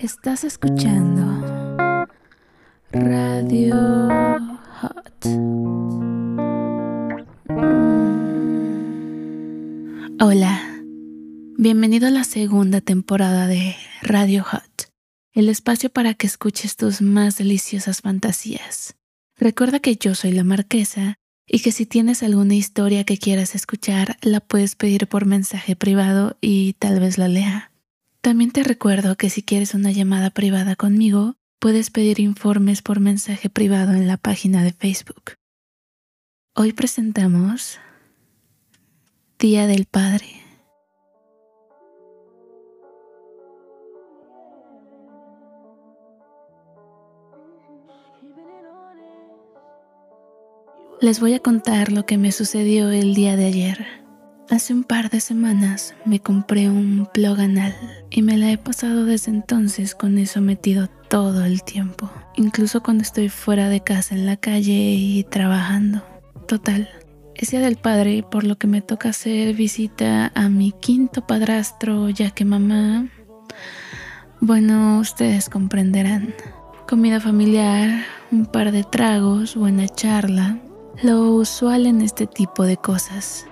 Estás escuchando Radio Hot. Hola, bienvenido a la segunda temporada de Radio Hot, el espacio para que escuches tus más deliciosas fantasías. Recuerda que yo soy la marquesa y que si tienes alguna historia que quieras escuchar, la puedes pedir por mensaje privado y tal vez la lea. También te recuerdo que si quieres una llamada privada conmigo, puedes pedir informes por mensaje privado en la página de Facebook. Hoy presentamos Día del Padre. Les voy a contar lo que me sucedió el día de ayer. Hace un par de semanas me compré un plug y me la he pasado desde entonces con eso metido todo el tiempo, incluso cuando estoy fuera de casa en la calle y trabajando. Total, es día del padre por lo que me toca hacer visita a mi quinto padrastro ya que mamá... Bueno, ustedes comprenderán. Comida familiar, un par de tragos, buena charla, lo usual en este tipo de cosas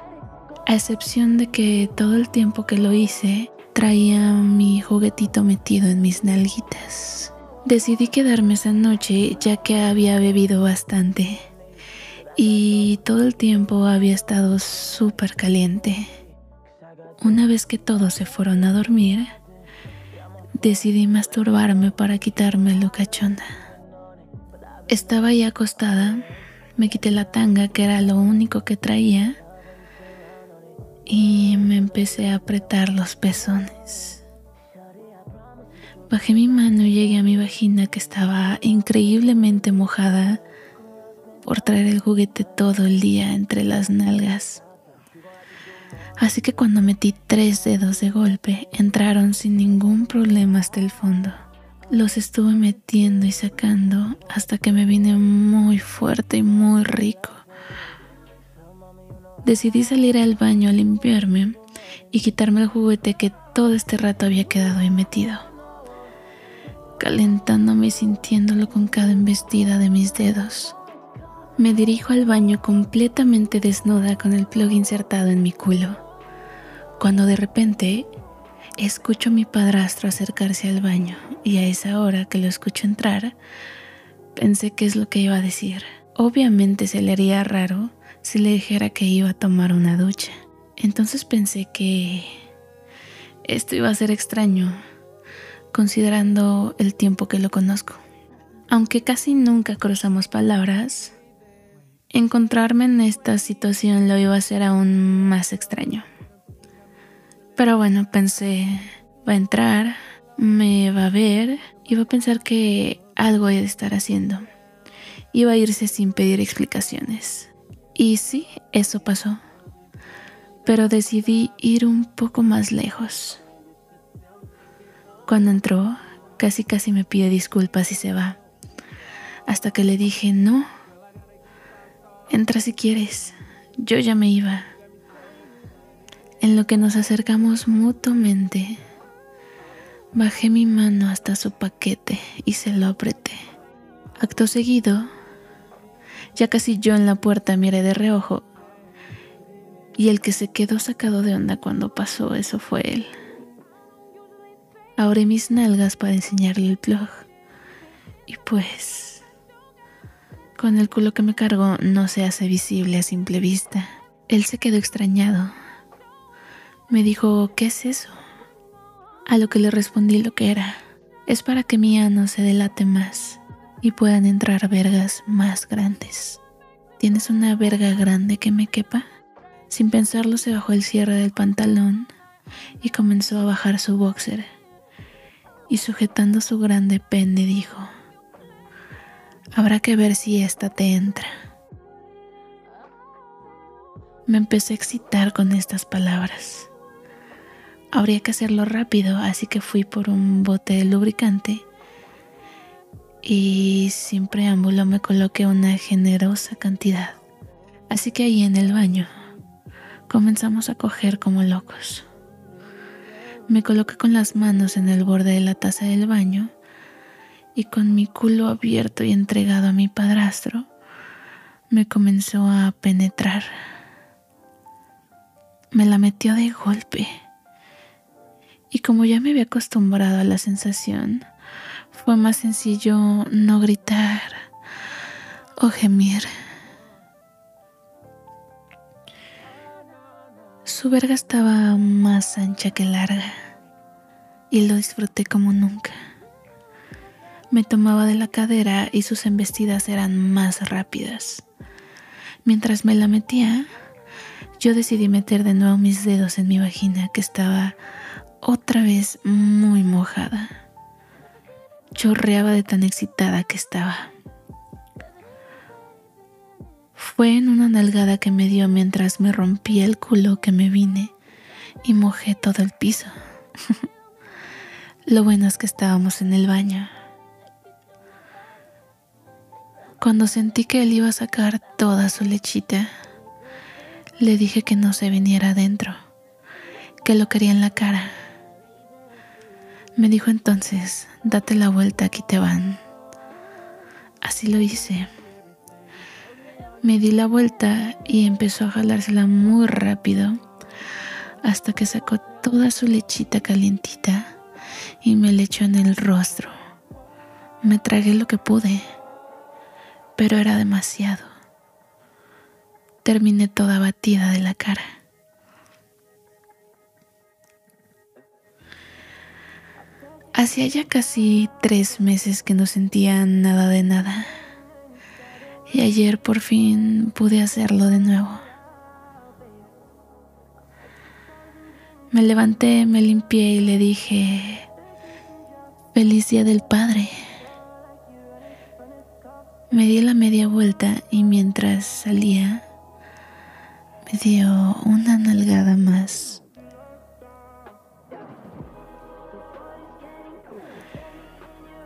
a excepción de que todo el tiempo que lo hice traía mi juguetito metido en mis nalguitas. Decidí quedarme esa noche ya que había bebido bastante y todo el tiempo había estado súper caliente. Una vez que todos se fueron a dormir, decidí masturbarme para quitarme lo cachonda. Estaba ahí acostada, me quité la tanga que era lo único que traía y me empecé a apretar los pezones. Bajé mi mano y llegué a mi vagina que estaba increíblemente mojada por traer el juguete todo el día entre las nalgas. Así que cuando metí tres dedos de golpe, entraron sin ningún problema hasta el fondo. Los estuve metiendo y sacando hasta que me vine muy fuerte y muy rico. Decidí salir al baño a limpiarme y quitarme el juguete que todo este rato había quedado ahí metido, calentándome y sintiéndolo con cada embestida de mis dedos. Me dirijo al baño completamente desnuda con el plug insertado en mi culo, cuando de repente escucho a mi padrastro acercarse al baño y a esa hora que lo escucho entrar, pensé qué es lo que iba a decir. Obviamente se le haría raro si le dijera que iba a tomar una ducha. Entonces pensé que esto iba a ser extraño, considerando el tiempo que lo conozco. Aunque casi nunca cruzamos palabras, encontrarme en esta situación lo iba a hacer aún más extraño. Pero bueno, pensé, va a entrar, me va a ver y va a pensar que algo he de estar haciendo. Iba a irse sin pedir explicaciones. Y sí, eso pasó. Pero decidí ir un poco más lejos. Cuando entró, casi casi me pide disculpas y se va. Hasta que le dije, no, entra si quieres, yo ya me iba. En lo que nos acercamos mutuamente, bajé mi mano hasta su paquete y se lo apreté. Acto seguido, ya casi yo en la puerta miré de reojo y el que se quedó sacado de onda cuando pasó eso fue él. Abrí mis nalgas para enseñarle el plug y pues con el culo que me cargó no se hace visible a simple vista. Él se quedó extrañado. Me dijo, ¿qué es eso? A lo que le respondí lo que era. Es para que mi ano se delate más y puedan entrar vergas más grandes. ¿Tienes una verga grande que me quepa? Sin pensarlo se bajó el cierre del pantalón y comenzó a bajar su boxer. Y sujetando su grande pene dijo, habrá que ver si esta te entra. Me empecé a excitar con estas palabras. Habría que hacerlo rápido, así que fui por un bote de lubricante y sin preámbulo me coloqué una generosa cantidad. Así que ahí en el baño comenzamos a coger como locos. Me coloqué con las manos en el borde de la taza del baño y con mi culo abierto y entregado a mi padrastro, me comenzó a penetrar. Me la metió de golpe. Y como ya me había acostumbrado a la sensación, fue más sencillo no gritar o gemir. Su verga estaba más ancha que larga y lo disfruté como nunca. Me tomaba de la cadera y sus embestidas eran más rápidas. Mientras me la metía, yo decidí meter de nuevo mis dedos en mi vagina que estaba otra vez muy mojada. Chorreaba de tan excitada que estaba. Fue en una nalgada que me dio mientras me rompía el culo que me vine y mojé todo el piso. Lo bueno es que estábamos en el baño. Cuando sentí que él iba a sacar toda su lechita, le dije que no se viniera adentro, que lo quería en la cara. Me dijo entonces, date la vuelta, aquí te van. Así lo hice. Me di la vuelta y empezó a jalársela muy rápido hasta que sacó toda su lechita calientita y me le echó en el rostro. Me tragué lo que pude, pero era demasiado. Terminé toda batida de la cara. Hacía ya casi tres meses que no sentía nada de nada y ayer por fin pude hacerlo de nuevo. Me levanté, me limpié y le dije, feliz día del Padre. Me di la media vuelta y mientras salía, me dio una nalgada más.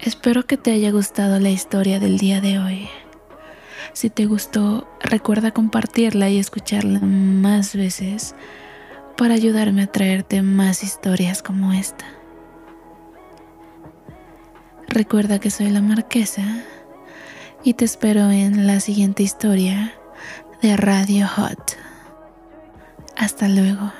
Espero que te haya gustado la historia del día de hoy. Si te gustó, recuerda compartirla y escucharla más veces para ayudarme a traerte más historias como esta. Recuerda que soy la marquesa y te espero en la siguiente historia de Radio Hot. Hasta luego.